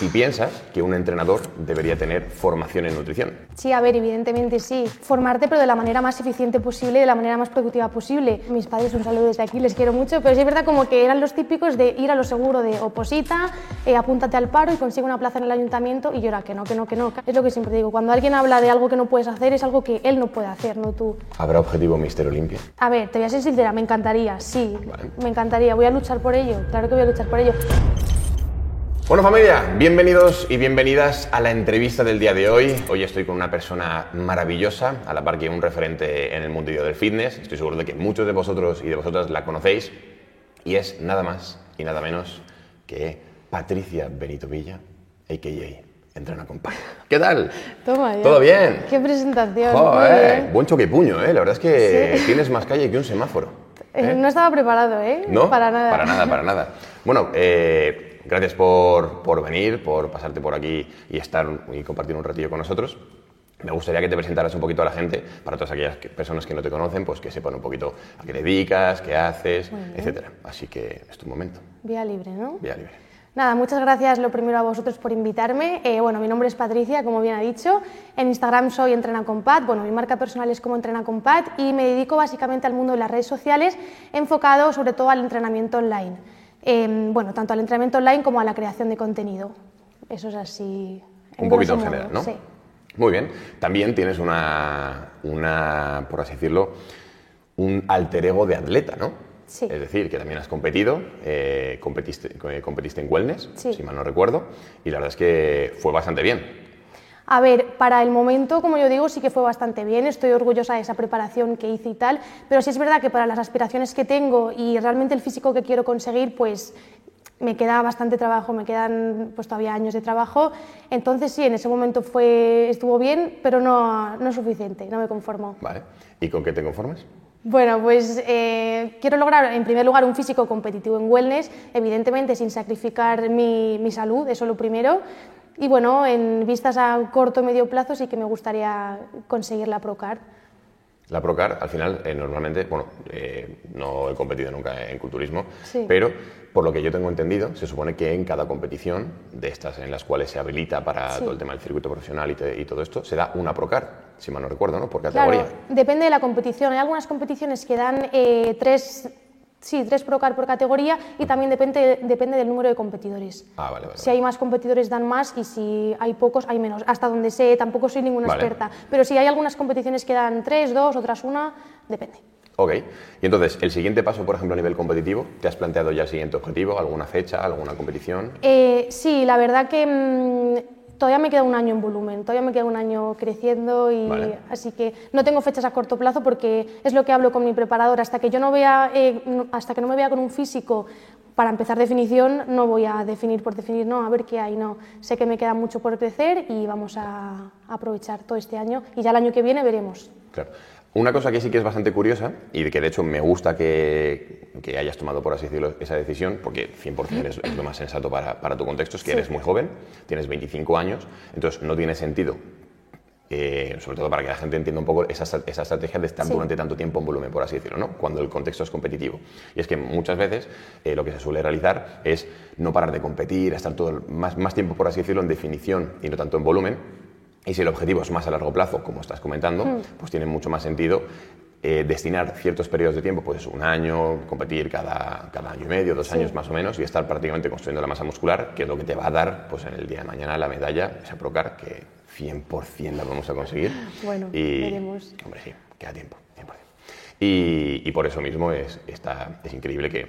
si piensas que un entrenador debería tener formación en nutrición. Sí, a ver, evidentemente sí. Formarte, pero de la manera más eficiente posible, de la manera más productiva posible. Mis padres, un saludo desde aquí, les quiero mucho, pero sí es verdad como que eran los típicos de ir a lo seguro de oposita, eh, apúntate al paro y consigue una plaza en el ayuntamiento y llora que no, que no, que no. Es lo que siempre digo, cuando alguien habla de algo que no puedes hacer, es algo que él no puede hacer, no tú. ¿Habrá objetivo Mister Olimpia? A ver, te voy a ser sincera, me encantaría, sí, me encantaría. Voy a luchar por ello, claro que voy a luchar por ello. Bueno familia, bienvenidos y bienvenidas a la entrevista del día de hoy. Hoy estoy con una persona maravillosa, a la par que un referente en el mundo del fitness. Estoy seguro de que muchos de vosotros y de vosotras la conocéis. Y es nada más y nada menos que Patricia Benito Villa, a.k.a. Entrena con Pac. ¿Qué tal? Toma ya. ¿Todo bien? Qué presentación. Joder, bien. buen choque y puño, ¿eh? La verdad es que tienes más calle que un semáforo. Eh, No estaba preparado, ¿eh? ¿No? Para nada. Para nada, para nada. Bueno, eh, gracias por, por venir, por pasarte por aquí y estar y compartir un ratillo con nosotros. Me gustaría que te presentaras un poquito a la gente, para todas aquellas que- personas que no te conocen, pues que sepan un poquito a qué te dedicas, qué haces, etcétera. Así que es tu momento. Vía libre, ¿no? Vía libre. Nada, muchas gracias lo primero a vosotros por invitarme. Eh, bueno, mi nombre es Patricia, como bien ha dicho. En Instagram soy Entrena con Pat. Bueno, mi marca personal es como Entrena con Pat y me dedico básicamente al mundo de las redes sociales, enfocado sobre todo al entrenamiento online. Eh, bueno, tanto al entrenamiento online como a la creación de contenido. Eso es así. Un poquito en general, modo, ¿no? Sí. Muy bien. También tienes una, una, por así decirlo, un alter ego de atleta, ¿no? Sí. Es decir, que también has competido, eh, competiste, eh, competiste en wellness, Sí. si mal no recuerdo, y la verdad es que fue bastante bien. A ver, para el momento, como yo digo, sí que fue bastante bien, estoy orgullosa de esa preparación que hice y tal, pero sí es verdad que para las aspiraciones que tengo y realmente el físico que quiero conseguir, pues me queda bastante trabajo, me quedan pues todavía años de trabajo, entonces sí, en ese momento fue, estuvo bien, pero no, no es suficiente, no me conformo. ¿Vale? ¿Y con qué te conformas? Bueno, pues eh, quiero lograr en primer lugar un físico competitivo en wellness, evidentemente sin sacrificar mi, mi salud, eso lo primero. Y bueno, en vistas a corto o medio plazo sí que me gustaría conseguir la Procar. La Procar, al final, eh, normalmente, bueno, eh, no he competido nunca en culturismo, Sí. pero por lo que yo tengo entendido, se supone que en cada competición de estas en las cuales se habilita para Sí. todo el tema del circuito profesional y, te- y todo esto, se da una Procar, si mal no recuerdo, ¿no? Por categoría. Claro, depende de la competición. Hay algunas competiciones que dan eh, tres, sí, tres Procar por categoría y también depende, depende del número de competidores. Ah, vale, vale. Si hay más competidores dan más y si hay pocos hay menos. Hasta donde sé, tampoco soy ninguna Vale. experta. Pero si hay algunas competiciones que dan tres, dos, otras una, depende. Ok. Y entonces, el siguiente paso, por ejemplo, a nivel competitivo, ¿te has planteado ya el siguiente objetivo? ¿Alguna fecha? ¿Alguna competición? Eh, sí, la verdad que mm, todavía me queda un año en volumen, todavía me queda un año creciendo y Vale. así que no tengo fechas a corto plazo porque es lo que hablo con mi preparador. Hasta que yo no vea, eh, no- hasta que no me vea con un físico para empezar definición, no voy a definir por definir, no, a ver qué hay, no. Sé que me queda mucho por crecer y vamos a aprovechar todo este año y ya el año que viene veremos. Claro. Una cosa que sí que es bastante curiosa y que de hecho me gusta que, que hayas tomado, por así decirlo, esa decisión, porque 100% es, es lo más sensato para, para tu contexto, es que Sí. eres muy joven, tienes 25 años, entonces no tiene sentido, eh, sobre todo para que la gente entienda un poco esa, esa estrategia de estar Sí. durante tanto tiempo en volumen, por así decirlo, ¿no? cuando el contexto es competitivo. Y es que muchas veces eh, lo que se suele realizar es no parar de competir, estar todo más, más tiempo, por así decirlo, en definición y no tanto en volumen. Y si el objetivo es más a largo plazo, como estás comentando, pues tiene mucho más sentido eh, destinar ciertos periodos de tiempo, pues un año, competir cada, cada año y medio, dos años más o menos, y estar prácticamente construyendo la masa muscular, que es lo que te va a dar pues en el día de mañana la medalla, esa Procar, que 100% la vamos a conseguir. Bueno, y, veremos. Hombre, sí, queda tiempo, 100%. Y, y por eso mismo es, está, es increíble que,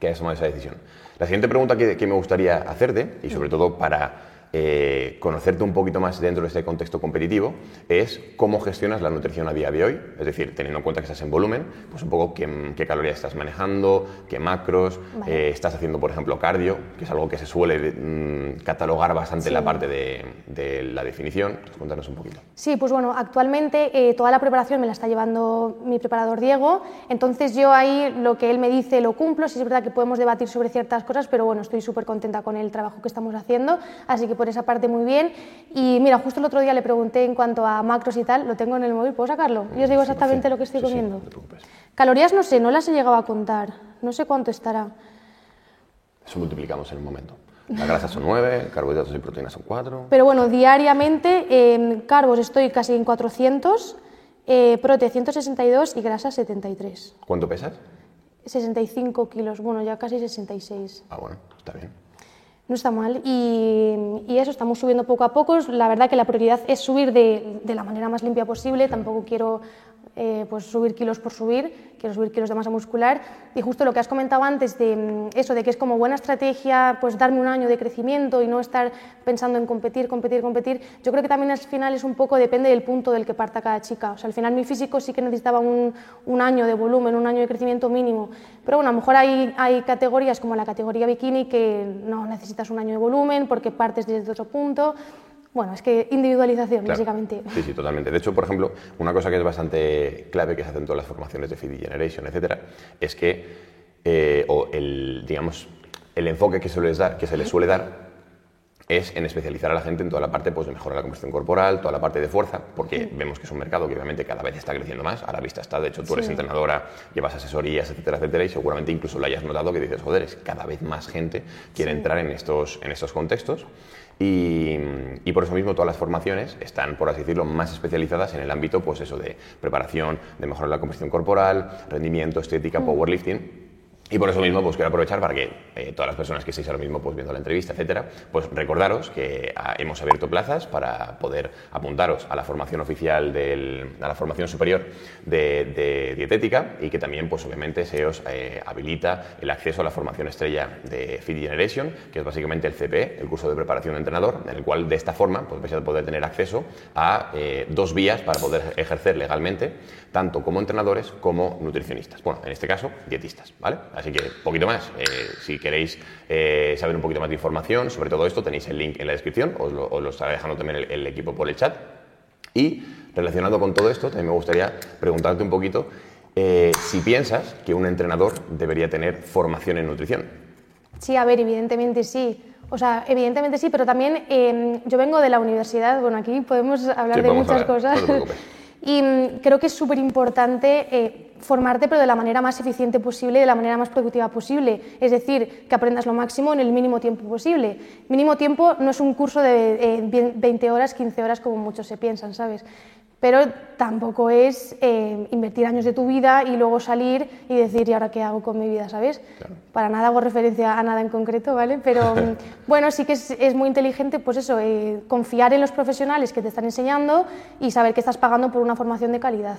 que hayas tomado esa decisión. La siguiente pregunta que, que me gustaría hacerte, y sobre todo para eh, conocerte un poquito más dentro de este contexto competitivo, es cómo gestionas la nutrición a día de hoy. Es decir, teniendo en cuenta que estás en volumen, pues un poco qué, qué calorías estás manejando, qué macros, Vale. eh, estás haciendo, por ejemplo, cardio, que es algo que se suele mm, catalogar bastante en la parte de, de la definición. Entonces, cuéntanos un poquito. Sí, pues bueno, actualmente eh, toda la preparación me la está llevando mi preparador Diego, entonces yo ahí lo que él me dice lo cumplo, sí es verdad que podemos debatir sobre ciertas cosas, pero bueno, estoy súper contenta con el trabajo que estamos haciendo, así que por esa parte muy bien. Y mira, justo el otro día le pregunté en cuanto a macros y tal, lo tengo en el móvil, ¿puedo sacarlo? Y os digo exactamente lo que estoy comiendo. Calorías no sé, no las he llegado a contar, no sé cuánto estará. Eso multiplicamos en un momento. Las grasas son 9, carbohidratos y proteínas son 4. Pero bueno, diariamente en carbos estoy casi en 400, eh, prote 162 y grasas 73. ¿Cuánto pesas? 65 kilos, bueno, ya casi 66. Ah, bueno, está bien. No está mal. Y, eso, estamos subiendo poco a poco. La verdad que la prioridad es subir de, de la manera más limpia posible. Tampoco quiero eh, pues subir kilos por subir, quiero subir kilos de masa muscular. Y justo lo que has comentado antes de mm, eso, de que es como buena estrategia pues darme un año de crecimiento y no estar pensando en competir, competir, competir, yo creo que también al final es un poco, depende del punto del que parta cada chica. O sea, al final mi físico sí que necesitaba un, un año de volumen, un año de crecimiento mínimo. Pero bueno, a lo mejor hay, hay categorías como la categoría bikini que no necesitas un año de volumen porque partes desde otro punto. Bueno, es que individualización, Claro. básicamente. Sí, sí, totalmente. De hecho, por ejemplo, una cosa que es bastante clave que se hace en todas las formaciones de Feed Generation, etcétera, es que, eh, o el, digamos, el enfoque que se, les da, que se les suele dar es en especializar a la gente en toda la parte pues, de mejorar la composición corporal, toda la parte de fuerza, porque vemos que es un mercado que obviamente cada vez está creciendo más, a la vista está, de hecho tú eres Sí. entrenadora, llevas asesorías, etcétera, etcétera, y seguramente incluso lo hayas notado que dices, joder, es cada vez más gente quiere entrar en estos, en estos contextos. Y, y por eso mismo todas las formaciones están, por así decirlo, más especializadas en el ámbito, pues eso, de preparación, de mejorar la composición corporal, rendimiento, estética, powerlifting. Y por eso mismo pues quiero aprovechar para que eh, todas las personas que estéis ahora mismo pues, viendo la entrevista, etcétera, pues recordaros que ah, hemos abierto plazas para poder apuntaros a la formación oficial del, a la formación superior de, dietética y que también pues obviamente se os eh, habilita el acceso a la formación estrella de Fit Generation, que es básicamente el CPE, el curso de preparación de entrenador, en el cual de esta forma pues vais a poder tener acceso a eh, dos vías para poder ejercer legalmente, tanto como entrenadores como nutricionistas. Bueno, en este caso, dietistas, ¿vale? Que, poquito más. eh, si queréis eh, saber un poquito más de información sobre todo esto, tenéis el link en la descripción, os lo, os lo estará dejando también el, el equipo por el chat. Y relacionado con todo esto, también me gustaría preguntarte un poquito eh, si piensas que un entrenador debería tener formación en nutrición. Sí, a ver, evidentemente sí. O sea, evidentemente sí, pero también eh, yo vengo de la universidad, bueno, aquí podemos hablar Sí, de muchas hablar, cosas. no. Y mm, creo que es súper importante eh, formarte, pero de la manera más eficiente posible, de la manera más productiva posible. Es decir, que aprendas lo máximo en el mínimo tiempo posible. Mínimo tiempo no es un curso de eh, 20 horas, 15 horas, como muchos se piensan, ¿sabes? Pero tampoco es eh, invertir años de tu vida y luego salir y decir, ¿y ahora qué hago con mi vida? ¿Sabes? Para nada hago referencia a nada en concreto, ¿vale? Pero mm, bueno, sí que es, es muy inteligente, pues eso, eh, confiar en los profesionales que te están enseñando y saber que estás pagando por una formación de calidad.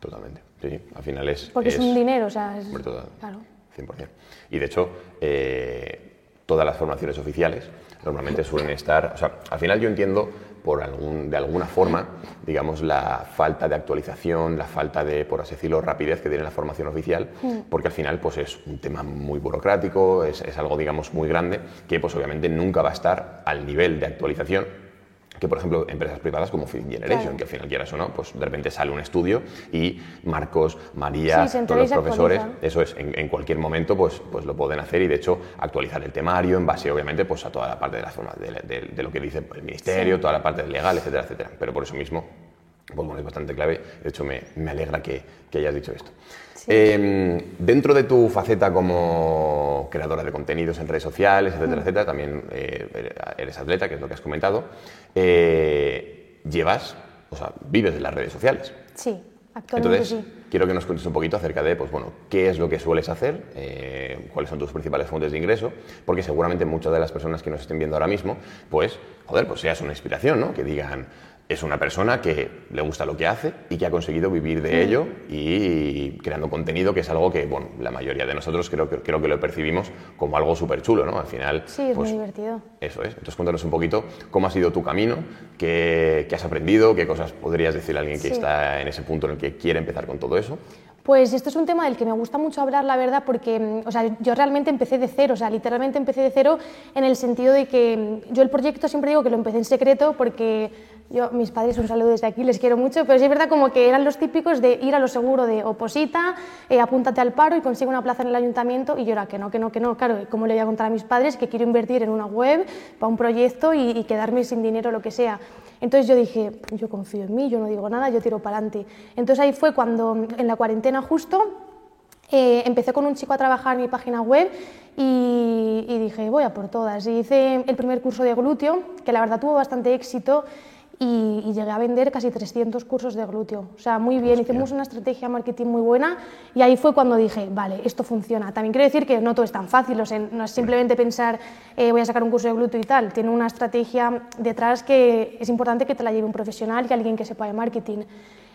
Totalmente. Sí. Al final es. Porque es, un dinero, o sea, es, total. claro. 100%. Y de hecho, eh, todas las formaciones oficiales normalmente suelen estar. O sea, al final yo entiendo por algún, de alguna forma, digamos, la falta de actualización, la falta de, por así decirlo, rapidez que tiene la formación oficial, porque al final pues es un tema muy burocrático, es, es algo, digamos, muy grande, que pues obviamente nunca va a estar al nivel de actualización que por ejemplo empresas privadas como Fit Generation, Claro. que al final quieras o no, pues de repente sale un estudio y Marcos, María, Sí, todos los profesores, eso es, en, en cualquier momento pues, pues lo pueden hacer y de hecho actualizar el temario en base obviamente pues a toda la parte de, la forma, de, de- de lo que dice el ministerio, toda la parte legal, etcétera, etcétera. Pero por eso mismo, bueno, es bastante clave. De hecho, me, me alegra que, que hayas dicho esto. Eh, dentro de tu faceta como creadora de contenidos en redes sociales, etcétera, etcétera, también eh, eres atleta, que es lo que has comentado, eh, llevas, o sea, vives de las redes sociales. Sí, actualmente Entonces, sí. quiero que nos cuentes un poquito acerca de, pues bueno, qué es lo que sueles hacer, eh, cuáles son tus principales fuentes de ingreso, porque seguramente muchas de las personas que nos estén viendo ahora mismo, pues, joder, pues seas una inspiración, ¿no? Que digan, es una persona que le gusta lo que hace y que ha conseguido vivir de ello y creando contenido, que es algo que, bueno, la mayoría de nosotros creo que, creo que lo percibimos como algo súper chulo, ¿no? Al final, Sí, es pues, muy divertido. eso es. Entonces cuéntanos un poquito cómo ha sido tu camino, qué, qué has aprendido, qué cosas podrías decirle a alguien que Sí. está en ese punto en el que quiere empezar con todo eso. Pues esto es un tema del que me gusta mucho hablar, la verdad, porque mm, o sea, yo realmente empecé de cero, o sea, literalmente empecé de cero en el sentido de que mm, yo el proyecto siempre digo que lo empecé en secreto porque yo, mis padres, un saludo desde aquí, les quiero mucho, pero sí es verdad como que eran los típicos de ir a lo seguro de oposita, eh, apúntate al paro y consigue una plaza en el ayuntamiento y yo era que no, que no, que no, claro, ¿cómo le voy a contar a mis padres que quiero invertir en una web para un proyecto y, y quedarme sin dinero, lo que sea? Entonces yo dije, yo confío en mí, yo no digo nada, yo tiro para adelante. Entonces ahí fue cuando en la cuarentena justo eh, empecé con un chico a trabajar en mi página web y, dije, voy a por todas. Y hice el primer curso de glúteo, que la verdad tuvo bastante éxito y, y, llegué a vender casi 300 cursos de glúteo. O sea, muy bien, hicimos una estrategia marketing muy buena y ahí fue cuando dije, vale, esto funciona. También quiero decir que no todo es tan fácil, o sea, no es simplemente pensar, eh, voy a sacar un curso de glúteo y tal. Tiene una estrategia detrás que es importante que te la lleve un profesional y alguien que sepa de marketing.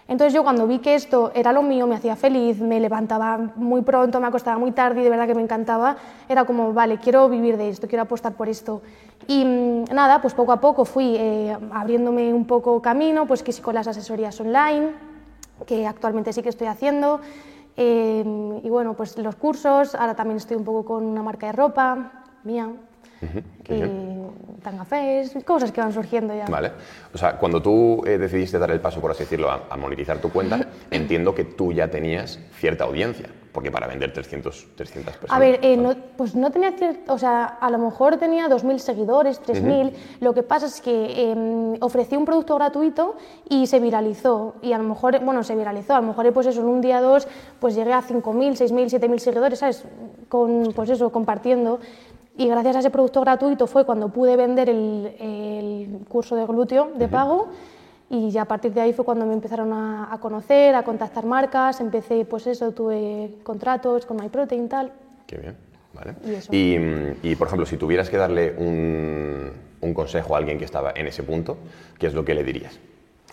Entonces yo cuando vi que esto era lo mío, me hacía feliz, me levantaba muy pronto, me acostaba muy tarde y de verdad que me encantaba, era como, vale, quiero vivir de esto, quiero apostar por esto. Y mm, nada, pues poco a poco fui eh, abriéndome un poco camino, pues que sí con las asesorías online, que actualmente sí que estoy haciendo, eh, y bueno, pues los cursos, ahora también estoy un poco con una marca de ropa mía, Uh -huh. cosas que van surgiendo ya. Vale. O sea, cuando tú eh, decidiste dar el paso, por así decirlo, a, a, monetizar tu cuenta, entiendo que tú ya tenías cierta audiencia, porque para vender 300, 300 personas... A ver, eh, no, pues no tenía o sea, a lo mejor tenía 2.000 seguidores, 3.000, uh -huh. lo que pasa es que eh, ofrecí un producto gratuito y se viralizó, y a lo mejor, bueno, se viralizó, a lo mejor pues eso, en un día dos, pues llegué a 5.000, 6.000, 7.000 seguidores, ¿sabes? Con, pues eso, compartiendo. Y gracias a ese producto gratuito fue cuando pude vender el, el curso de glúteo de pago y ya a partir de ahí fue cuando me empezaron a, a, conocer, a contactar marcas, empecé, pues eso, tuve contratos con MyProtein y tal. Qué bien, vale. Y, y, y, por ejemplo, si tuvieras que darle un, un consejo a alguien que estaba en ese punto, ¿qué es lo que le dirías?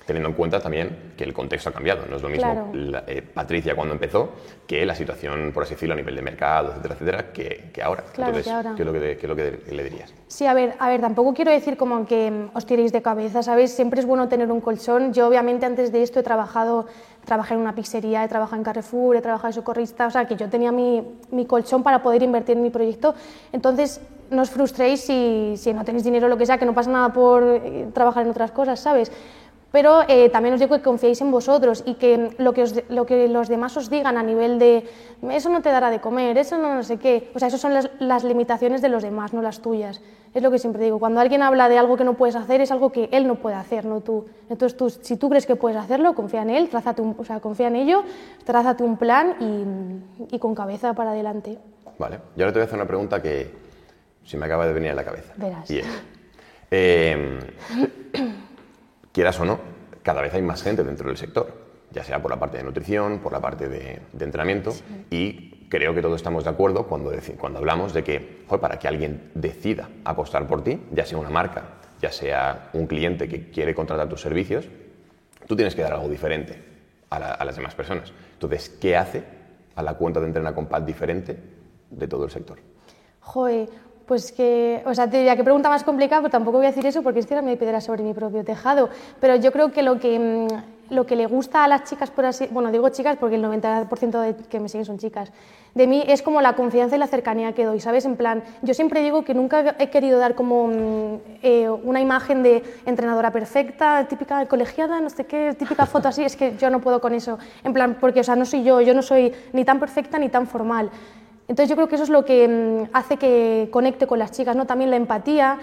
Teniendo en cuenta también que el contexto ha cambiado. No es lo mismo claro. la, eh, Patricia cuando empezó que la situación, por así decirlo, a nivel de mercado, etcétera, etcétera, que, que ahora. Claro, Entonces, que ahora. ¿qué es lo que, qué es lo que le dirías? Sí, a ver, a ver, tampoco quiero decir como que mm, os tiréis de cabeza, ¿sabes? Siempre es bueno tener un colchón. Yo, obviamente, antes de esto he trabajado, trabajé en una pizzería, he trabajado en Carrefour, he trabajado de socorrista, o sea, que yo tenía mi, mi colchón para poder invertir en mi proyecto. Entonces, no os frustréis si, si no tenéis dinero o lo que sea, que no pasa nada por eh, trabajar en otras cosas, ¿sabes? Pero eh, también os digo que confiéis en vosotros y que lo que, os, lo que, los demás os digan a nivel de eso no te dará de comer, eso no, no sé qué, o sea, esas son las, las, limitaciones de los demás, no las tuyas. Es lo que siempre digo, cuando alguien habla de algo que no puedes hacer, es algo que él no puede hacer, no tú. Entonces, tú, si tú crees que puedes hacerlo, confía en él, trázate un, o sea, confía en ello, trázate un plan y, y con cabeza para adelante. Vale, yo ahora te voy a hacer una pregunta que se me acaba de venir a la cabeza. Verás. Y es, eh, quieras o no, cada vez hay más gente dentro del sector, ya sea por la parte de nutrición, por la parte de, de entrenamiento, sí. y creo que todos estamos de acuerdo cuando, cuando hablamos de que joder, para que alguien decida apostar por ti, ya sea una marca, ya sea un cliente que quiere contratar tus servicios, tú tienes que dar algo diferente a, la, a las demás personas. Entonces, ¿qué hace a la cuenta de Entrena con Pat diferente de todo el sector? Joder, pues que, o sea, te diría que pregunta más complicada, pero tampoco voy a decir eso porque es que me piedra sobre mi propio tejado. Pero yo creo que lo que, lo que le gusta a las chicas, por así, bueno, digo chicas porque el 90% de que me siguen son chicas, de mí es como la confianza y la cercanía que doy, ¿sabes? En plan, yo siempre digo que nunca he querido dar como eh, una imagen de entrenadora perfecta, típica colegiada, no sé qué, típica foto así, es que yo no puedo con eso. En plan, porque, o sea, no soy yo, yo no soy ni tan perfecta ni tan formal. Entonces yo creo que eso es lo que mm, hace que conecte con las chicas, ¿no? También la empatía,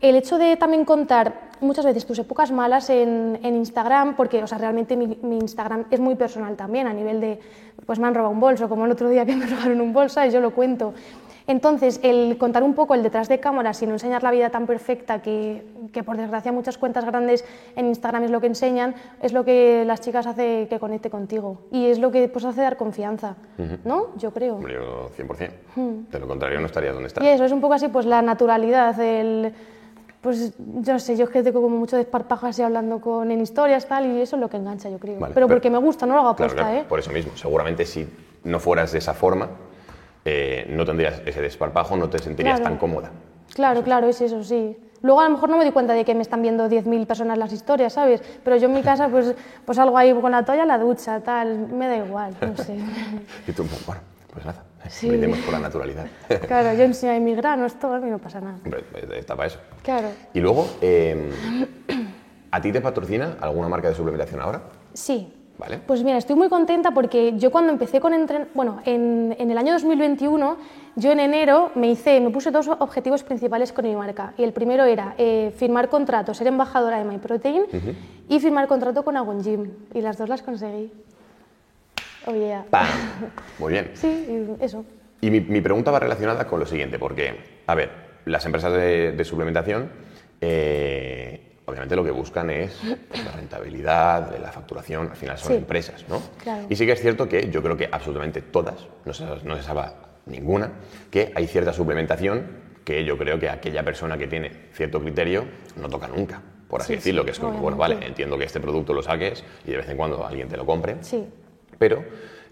el hecho de también contar muchas veces tus épocas malas en, Instagram, porque o sea, realmente mi, mi, Instagram es muy personal también, a nivel de, pues me han robado un bolso, como el otro día que me robaron un bolso, y yo lo cuento. Entonces, el contar un poco el detrás de cámaras sin enseñar la vida tan perfecta que, que, por desgracia muchas cuentas grandes en Instagram es lo que enseñan, es lo que las chicas hace que conecte contigo y es lo que pues, hace dar confianza, uh -huh. ¿no? Yo creo. Yo 100%. Uh. De lo contrario no estarías donde estás. Y eso es un poco así, pues la naturalidad, el... Pues yo no sé, yo es que tengo como mucho desparpajo así hablando con, en historias tal y eso es lo que engancha, yo creo. Vale, pero, pero, porque me gusta, no lo hago aposta, claro, claro, ¿eh? Por eso mismo, seguramente si no fueras de esa forma, eh, no tendrías ese desparpajo, no te sentirías claro. tan cómoda. Claro, claro, es eso, sí. Luego a lo mejor no me doy cuenta de que me están viendo 10.000 personas las historias, ¿sabes? Pero yo en mi casa pues, pues algo ahí con la toalla, la ducha, tal, me da igual, no sé. y tú, bueno, pues nada, sí. brindemos por la naturalidad. claro, yo enseño mis granos, todo, a mí no pasa nada. Está para eso. Claro. Y luego, eh, ¿a ti te patrocina alguna marca de suplementación ahora? Sí, Vale. Pues mira, estoy muy contenta porque yo cuando empecé con entren... bueno, en, en, el año 2021, yo en enero me hice, me puse dos objetivos principales con mi marca. Y el primero era eh, firmar contrato, ser embajadora de MyProtein uh -huh. y firmar contrato con Agon Gym. Y las dos las conseguí. Oh yeah. ¡Pam! Muy bien. Sí, eso. Y mi, mi pregunta va relacionada con lo siguiente, porque, a ver, las empresas de, de suplementación, eh, obviamente lo que buscan es pues, la rentabilidad, la facturación, al final son Sí. empresas, ¿no? Claro. Y sí que es cierto que yo creo que absolutamente todas, no se, no se salva ninguna, que hay cierta suplementación que yo creo que aquella persona que tiene cierto criterio no toca nunca, por así Sí, decirlo, sí, que es como, bueno, obviamente. vale, entiendo que este producto lo saques y de vez en cuando alguien te lo compre, Sí. pero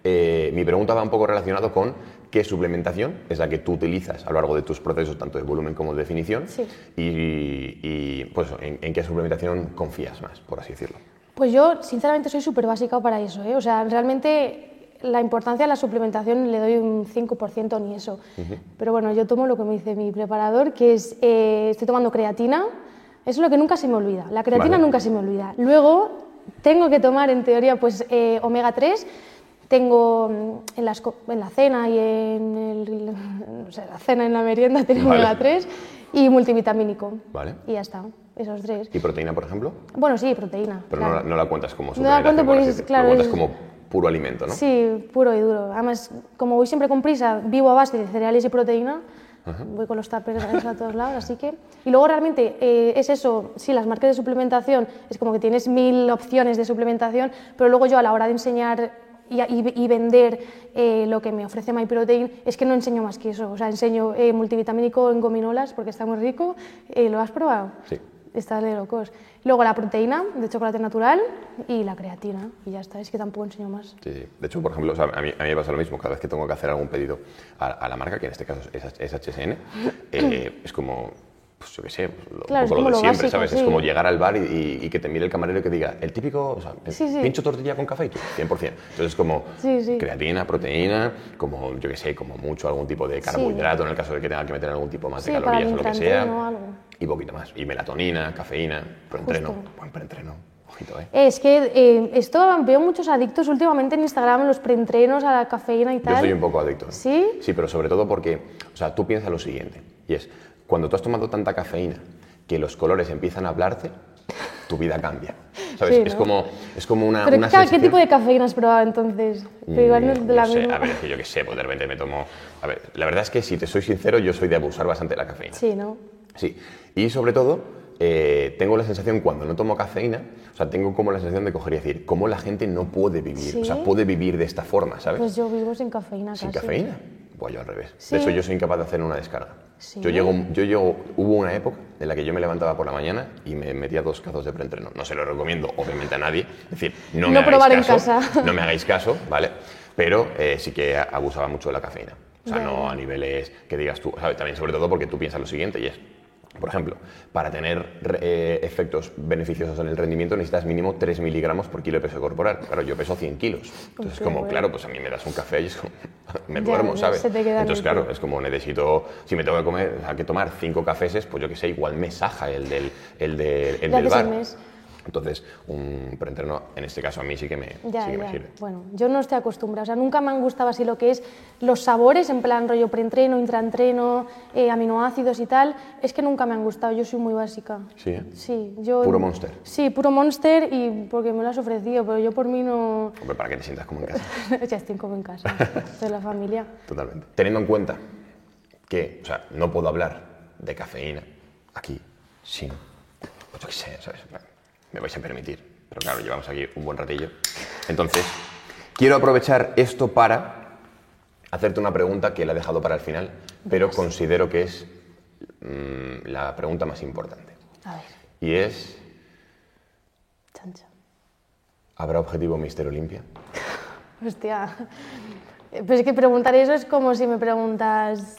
eh, mi pregunta va un poco relacionado con qué suplementación es la que tú utilizas a lo largo de tus procesos, tanto de volumen como de definición, Sí. y, y, pues, en, en qué suplementación confías más, por así decirlo. Pues yo, sinceramente, soy súper básica para eso. ¿eh? O sea, realmente la importancia de la suplementación le doy un 5% ni eso. Pero bueno, yo tomo lo que me dice mi preparador, que es, eh, estoy tomando creatina. Eso es lo que nunca se me olvida. La creatina Vale. nunca se me olvida. Luego, tengo que tomar, en teoría, pues eh, omega 3. Tengo mm, en, las en la cena y en el, no sé, la cena en la merienda tengo Vale. omega 3 y multivitamínico. Vale. Y ya está, esos tres. ¿Y proteína, por ejemplo? Bueno, sí, proteína. Pero claro. no, la, no la cuentas como No la cuento porque es- claro, cuentas es- como puro alimento, ¿no? Sí, puro y duro. Además, como voy siempre con prisa, vivo a base de cereales y proteína, voy con los tuppers a todos lados, así que... Y luego realmente eh, es eso, sí, las marcas de suplementación, es como que tienes mil opciones de suplementación, pero luego yo a la hora de enseñar y, y- y vender eh, lo que me ofrece MyProtein, es que no enseño más que eso. O sea, enseño eh, multivitamínico en gominolas porque está muy rico. Eh, ¿Lo has probado? Sí. Está de locos. Luego la proteína de chocolate natural y la creatina. Y ya está, es que tampoco enseño más. Sí, sí. De hecho, por ejemplo, o sea, a, mí, a mí me pasa lo mismo. Cada vez que tengo que hacer algún pedido a, a la marca, que en este caso es, es HSN, eh, es como, pues yo qué sé, pues, lo, Claro, un es poco lo de siempre, básico, ¿sabes? Es como llegar al bar y, y- y que te mire el camarero y que diga, el típico, o sea, Sí, sí. pincho tortilla con café y tú, 100%. Entonces, como creatina, proteína, como, yo qué sé, como mucho algún tipo de carbohidrato, en el caso de que tenga que meter algún tipo más de calorías o lo que sea. intraentreno o algo. Y poquito más. Y melatonina, cafeína, preentreno. Buen preentreno. Ojito, ¿eh? Es que eh, esto veo muchos adictos últimamente en Instagram, los preentrenos a la cafeína y tal. Yo soy un poco adicto. ¿eh? ¿Sí? Sí, pero sobre todo porque, o sea, tú piensas lo siguiente, y es, cuando tú has tomado tanta cafeína que los colores empiezan a hablarte, tu vida cambia. ¿Sabes? Sí, es, ¿no? como, es como una, Pero una ¿qué, qué sensación- tipo de cafeína has probado entonces? Pero igual no es de la no sé, misma. a ver, es que yo qué sé, pues de repente me tomo... A ver, la verdad es que si te soy sincero, yo soy de abusar bastante de la cafeína. Sí, ¿no? Sí, y sobre todo eh, tengo la sensación cuando no tomo cafeína, o sea, tengo como la sensación de coger y decir, ¿cómo la gente no puede vivir? O sea, ¿Sí? puede vivir de esta forma, ¿sabes? Pues yo vivo sin cafeína Sin casi. cafeína. Pues yo al revés. Sí. De hecho, yo soy incapaz de hacer una descarga. Sí. Yo llego, yo llego, hubo una época en la que yo me levantaba por la mañana y me metía dos cazos de preentreno. No se lo recomiendo, obviamente, a nadie. Es decir, no me No hagáis probar en caso, casa. No me hagáis caso, ¿vale? Pero eh, sí que abusaba mucho de la cafeína. O sea, no a niveles que digas tú. ¿sabes? También, sobre todo, porque tú piensas lo siguiente y es. Por ejemplo, para tener eh, efectos beneficiosos en el rendimiento necesitas mínimo 3 miligramos por kilo de peso corporal. Claro, yo peso 100 kilos. Entonces, Qué como, bueno. claro, pues a mí me das un café y es como, me duermo, ¿sabes? Entonces, claro, es como necesito, si me tengo que comer, o sea, que tomar cinco cafeses, pues yo que sé, igual me saja el del, el del, el del bar. mes. Entonces, un preentreno, en este caso a mí sí que me, Ya, sí que me ya. sirve. Bueno, yo no estoy acostumbrada. O sea, nunca me han gustado así lo que es los sabores, en plan rollo preentreno, intraentreno, eh, aminoácidos y tal. Es que nunca me han gustado. Yo soy muy básica. Sí, ¿eh? Sí, yo... Puro Monster. Sí, puro Monster y porque me lo has ofrecido, pero yo por mí no... Hombre, para que te sientas como en casa. ya estoy como en casa, de la familia. Totalmente. Teniendo en cuenta que, o sea, no puedo hablar de cafeína aquí sin, pues yo qué sé, ¿sabes? Me vais a permitir, pero claro, llevamos aquí un buen ratillo. Entonces, quiero aprovechar esto para hacerte una pregunta que la he dejado para el final, pero considero que es mm, la pregunta más importante. A ver, Y es, chancha. ¿habrá objetivo Mister Olimpia? Hostia. Pero es que preguntar eso es como si me preguntas...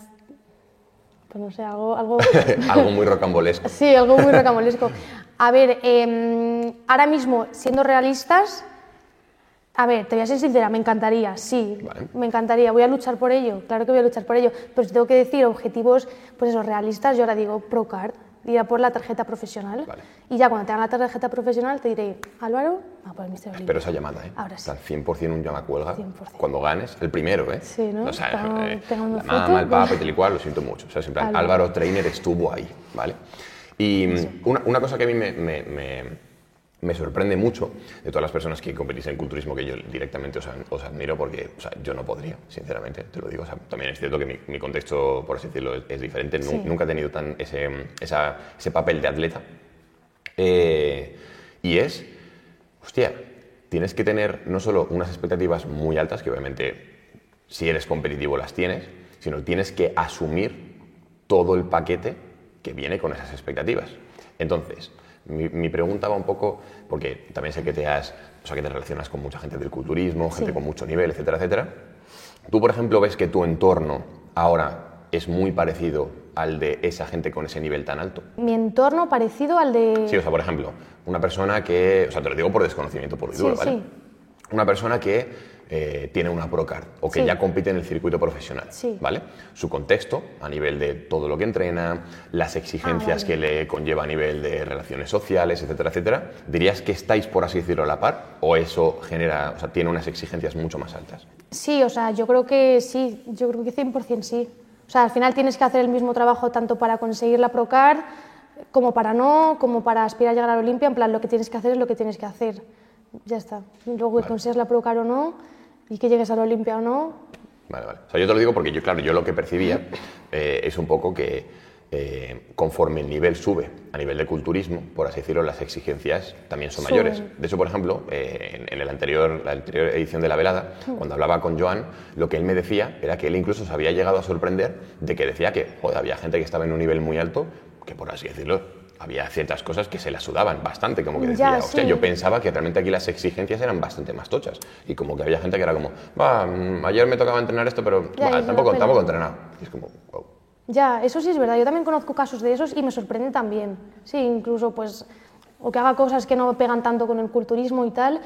Pues no sé, algo... algo... Algo muy rocambolesco. Sí, algo muy rocambolesco. A ver, em, ahora mismo, siendo realistas, a ver, te voy a ser sincera, me encantaría, sí, Vale. me encantaría, voy a luchar por ello, claro que voy a luchar por ello, pero si tengo que decir objetivos, pues esos realistas, yo ahora digo Procard, ir a por la tarjeta profesional, Vale. y ya cuando te hagan la tarjeta profesional te diré, Álvaro, a por el Mister Olimpia. Pero esa llamada, ¿eh? Ahora sí. Sea, 100% un llamacuelga 100%. cuando ganes, el primero, ¿eh? Sí, ¿no? O sea, eh, la mamá, el papá y tal y cual, lo siento mucho. O sea, siempre Álvaro. Álvaro Trainer estuvo ahí, ¿vale? Y una, una cosa que a mí me, me- me- me sorprende mucho de todas las personas que competís en culturismo que yo directamente os, os admiro porque o sea, yo no podría, sinceramente, te lo digo. O sea, también es cierto que mi, mi contexto, por así decirlo, es, es diferente. Sí. Nunca he tenido tan ese, esa- ese papel de atleta. Eh, y es, hostia, tienes que tener no solo unas expectativas muy altas, que obviamente si eres competitivo las tienes, sino tienes que asumir todo el paquete que viene con esas expectativas. Entonces, mi, mi pregunta va un poco, porque también sé que te has, o sea, que te relacionas con mucha gente del culturismo, gente Sí. con mucho nivel, etcétera, etcétera. Tú, por ejemplo, ves que tu entorno ahora es muy parecido al de esa gente con ese nivel tan alto. Mi entorno parecido al de... Sí, o sea, por ejemplo, una persona que, o sea, te lo digo por desconocimiento puro y Sí, duro, ¿vale? sí. Una persona que eh, tiene una Procard o que Sí. ya compite en el circuito profesional, Sí. ¿vale? Su contexto a nivel de todo lo que entrena, las exigencias Ah, que vale. le conlleva a nivel de relaciones sociales, etcétera, etcétera. ¿Dirías que estáis, por así decirlo, a la par o eso genera, o sea, tiene unas exigencias mucho más altas? Sí, o sea, yo creo que sí, yo creo que 100% sí. O sea, al final tienes que hacer el mismo trabajo tanto para conseguir la Procard como para no, como para aspirar a llegar a la Olimpia, en plan, lo que tienes que hacer es lo que tienes que hacer. Ya está. Luego que consigas la Procard o no, y que llegues a la Olimpia o no, Vale, vale. O sea, yo te lo digo porque yo, claro, yo lo que percibía eh, es un poco que eh, conforme el nivel sube a nivel de culturismo, por así decirlo, las exigencias también son Suben. mayores. De hecho, por ejemplo, eh, en, en el anterior, la anterior edición de La Velada, cuando hablaba con Joan, lo que él me decía era que él incluso se había llegado a sorprender de que decía que joder, había gente que estaba en un nivel muy alto, que por así decirlo, había ciertas cosas que se la sudaban bastante, como que decía, Ya, sí. yo pensaba que realmente aquí las exigencias eran bastante más tochas. Y como que había gente que era como, va, mm, ayer me tocaba entrenar esto, pero Ya, se tampoco, tampoco he entrenado. Y es como, wow. Ya, eso sí es verdad. Yo también conozco casos de esos y me sorprende también. Sí, incluso pues, o que haga cosas que no pegan tanto con el culturismo y tal,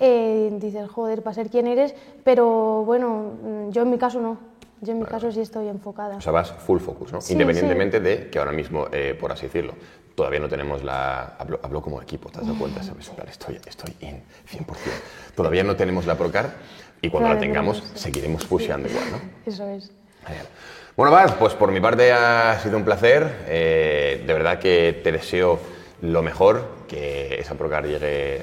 eh, dices, joder, para ser quien eres, pero bueno, mm, yo en mi caso no. Yo en mi caso sí estoy enfocada. O sea, vas full focus, ¿no? Sí, Independientemente de que ahora mismo, eh, por así decirlo, todavía no tenemos la... Hablo, hablo como equipo, ¿te has dado cuenta? ¿Sabes? Estoy, estoy in, 100%. Todavía no tenemos la Procard y cuando la tengamos seguiremos pusheando igual, ¿no? Eso es. Genial. Bueno, Baz, pues por mi parte ha sido un placer. Eh, de verdad que te deseo lo mejor, que esa Procard llegue,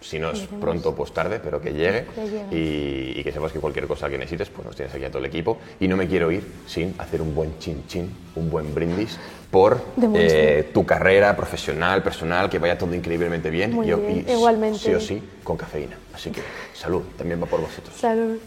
si no es pronto, pues tarde, pero que llegue. Que. Y, y que sepas que cualquier cosa que necesites, pues nos tienes aquí a todo el equipo. Y no me quiero ir sin hacer un buen chin chin, un buen brindis por eh, tu carrera profesional, personal, que vaya todo increíblemente bien. Muy y, bien, y igualmente. sí o sí, con cafeína. Así que salud, también va por vosotros. Salud.